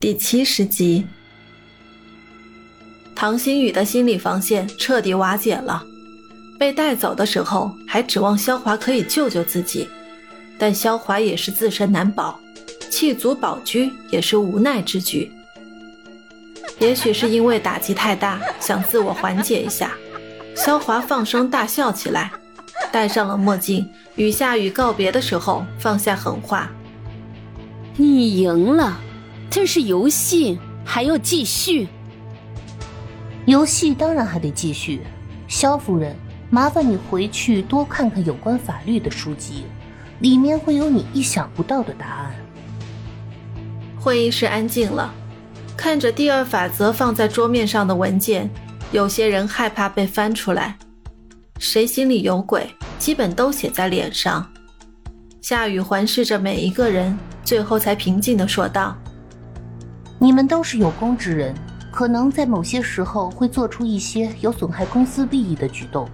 第七十集，唐新宇的心理防线彻底瓦解了。被带走的时候，还指望萧华可以救救自己，但萧华也是自身难保，弃卒保车也是无奈之举。也许是因为打击太大，想自我缓解一下，萧华放声大笑起来，戴上了墨镜，与夏雨告别的时候放下狠话。你赢了，但是游戏还要继续。游戏当然还得继续。肖夫人，麻烦你回去多看看有关法律的书籍，里面会有你意想不到的答案。会议室安静了，看着第二法则放在桌面上的文件，有些人害怕被翻出来。谁心里有鬼，基本都写在脸上。夏雨环视着每一个人。最后才平静地说道：“你们都是有功之人，可能在某些时候会做出一些有损害公司利益的举动。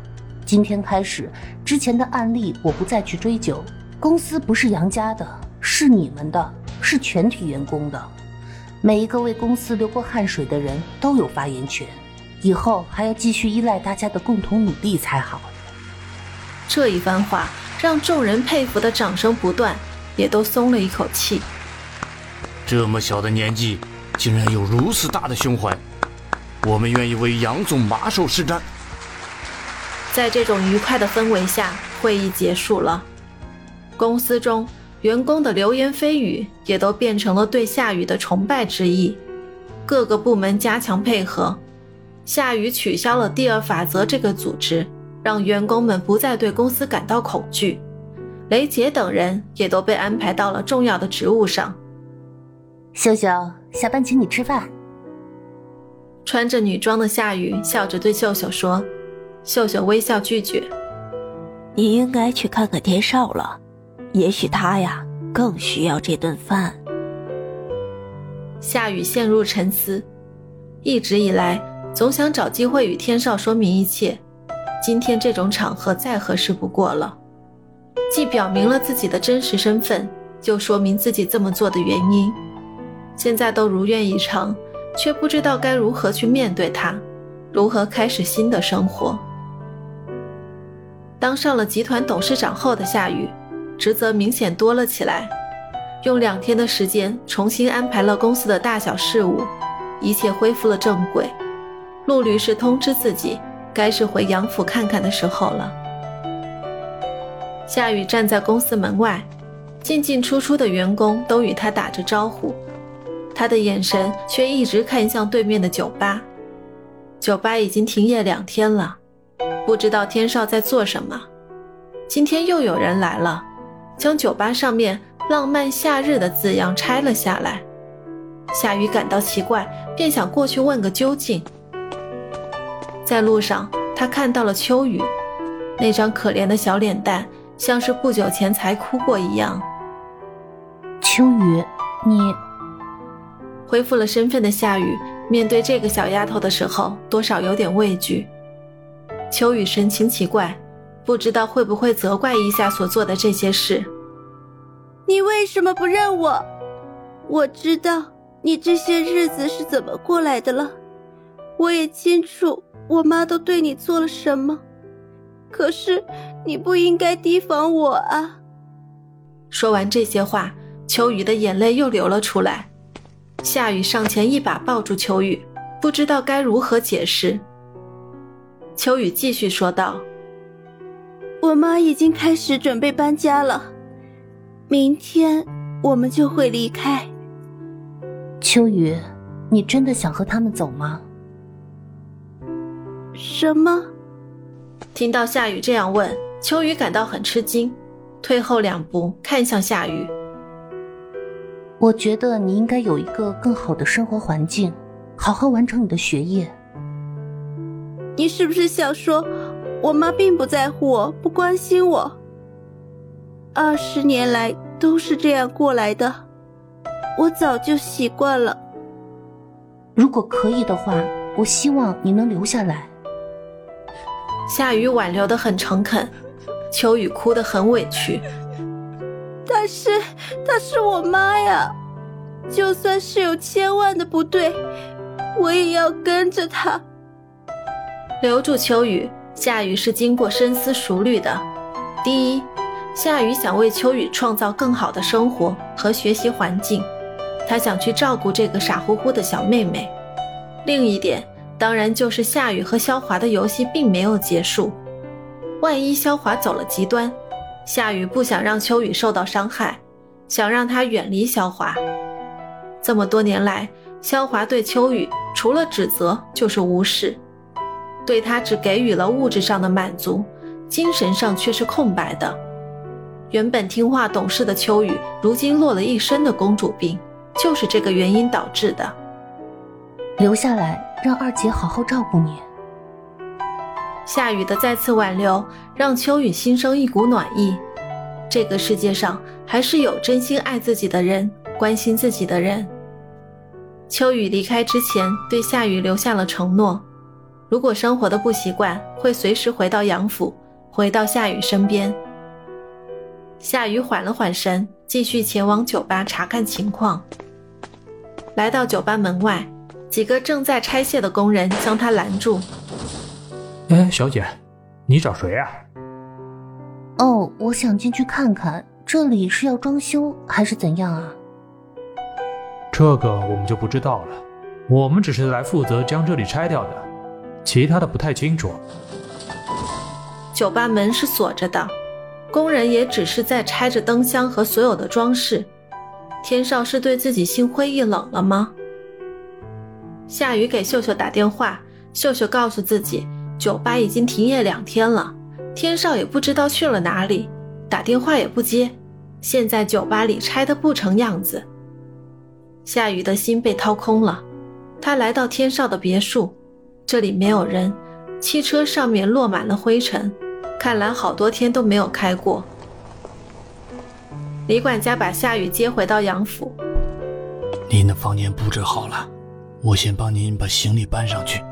今天开始，之前的案例我不再去追究。公司不是杨家的，是你们的，是全体员工的。每一个为公司流过汗水的人都有发言权。以后还要继续依赖大家的共同努力才好。”这一番话让众人佩服的掌声不断。也都松了一口气。这么小的年纪，竟然有如此大的胸怀，我们愿意为杨总马首是瞻。在这种愉快的氛围下，会议结束了。公司中员工的流言蜚语也都变成了对夏雨的崇拜之意。各个部门加强配合，夏雨取消了第二法则这个组织，让员工们不再对公司感到恐惧。雷杰等人也都被安排到了重要的职务上。秀秀，下班请你吃饭。穿着女装的夏雨笑着对秀秀说：“秀秀微笑拒绝。你应该去看看天少了，也许他呀更需要这顿饭。”夏雨陷入沉思，一直以来总想找机会与天少说明一切，今天这种场合再合适不过了。既表明了自己的真实身份，就说明自己这么做的原因。现在都如愿以偿，却不知道该如何去面对他，如何开始新的生活。当上了集团董事长后的夏雨，职责明显多了起来，用两天的时间重新安排了公司的大小事务，一切恢复了正轨。陆律师通知自己，该是回杨府看看的时候了。夏雨站在公司门外，进进出出的员工都与他打着招呼，他的眼神却一直看向对面的酒吧。酒吧已经停业两天了，不知道天少在做什么。今天又有人来了，将酒吧上面“浪漫夏日”的字样拆了下来。夏雨感到奇怪，便想过去问个究竟。在路上，他看到了秋雨，那张可怜的小脸蛋。像是不久前才哭过一样。秋雨，你恢复了身份的夏雨，面对这个小丫头的时候，多少有点畏惧。秋雨神情奇怪，不知道会不会责怪一下所做的这些事。你为什么不认我？我知道你这些日子是怎么过来的了，我也清楚我妈都对你做了什么。可是。你不应该提防我啊！说完这些话，秋雨的眼泪又流了出来。夏雨上前一把抱住秋雨，不知道该如何解释。秋雨继续说道：“我妈已经开始准备搬家了，明天我们就会离开。”秋雨，你真的想和他们走吗？什么？听到夏雨这样问。秋雨感到很吃惊，退后两步看向夏雨。我觉得你应该有一个更好的生活环境，好好完成你的学业。你是不是想说，我妈并不在乎我，不关心我？二十年来都是这样过来的，我早就习惯了。如果可以的话，我希望你能留下来。夏雨挽留的很诚恳。秋雨哭得很委屈，但是她是我妈呀！就算是有千万的不对，我也要跟着她。留住秋雨，夏雨是经过深思熟虑的。第一，夏雨想为秋雨创造更好的生活和学习环境，她想去照顾这个傻乎乎的小妹妹。另一点，当然就是夏雨和萧华的游戏并没有结束。万一萧华走了极端，夏雨不想让秋雨受到伤害，想让他远离萧华。这么多年来，萧华对秋雨除了指责就是无视，对他只给予了物质上的满足，精神上却是空白的。原本听话懂事的秋雨，如今落了一身的公主病，就是这个原因导致的。留下来，让二姐好好照顾你。夏雨的再次挽留，让秋雨心生一股暖意。这个世界上还是有真心爱自己的人，关心自己的人。秋雨离开之前，对夏雨留下了承诺：如果生活的不习惯，会随时回到杨府，回到夏雨身边。夏雨缓了缓神，继续前往酒吧查看情况。来到酒吧门外，几个正在拆卸的工人将他拦住。哎，小姐，你找谁啊？哦，我想进去看看，这里是要装修还是怎样啊？这个我们就不知道了，我们只是来负责将这里拆掉的，其他的不太清楚。酒吧门是锁着的，工人也只是在拆着灯箱和所有的装饰。天少是对自己心灰意冷了吗？夏雨给秀秀打电话，秀秀告诉自己。酒吧已经停业两天了，天少也不知道去了哪里，打电话也不接。现在酒吧里拆得不成样子，夏雨的心被掏空了。他来到天少的别墅，这里没有人，汽车上面落满了灰尘，看来好多天都没有开过。李管家把夏雨接回到杨府，您的房间布置好了，我先帮您把行李搬上去。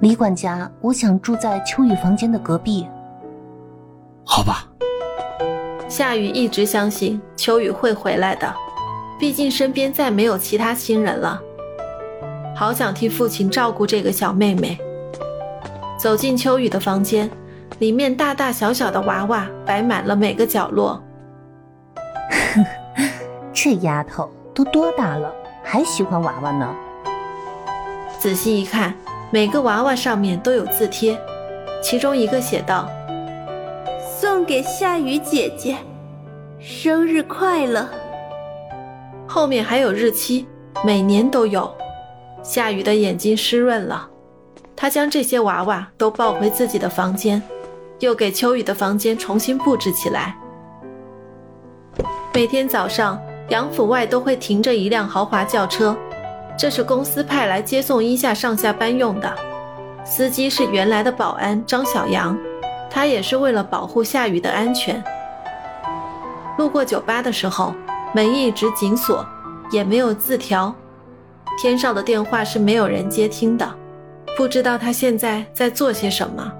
李管家，我想住在秋雨房间的隔壁。好吧。夏雨一直相信秋雨会回来的，毕竟身边再没有其他亲人了。好想替父亲照顾这个小妹妹。走进秋雨的房间，里面大大小小的娃娃摆满了每个角落。这丫头都多大了，还喜欢娃娃呢？仔细一看。每个娃娃上面都有字贴，其中一个写道：“送给夏雨姐姐，生日快乐。”后面还有日期，每年都有。夏雨的眼睛湿润了，她将这些娃娃都抱回自己的房间，又给秋雨的房间重新布置起来。每天早上，杨府外都会停着一辆豪华轿车。这是公司派来接送一夏上下班用的，司机是原来的保安张小阳，他也是为了保护夏雨的安全。路过酒吧的时候，门一直紧锁，也没有字条。天少的电话是没有人接听的，不知道他现在在做些什么。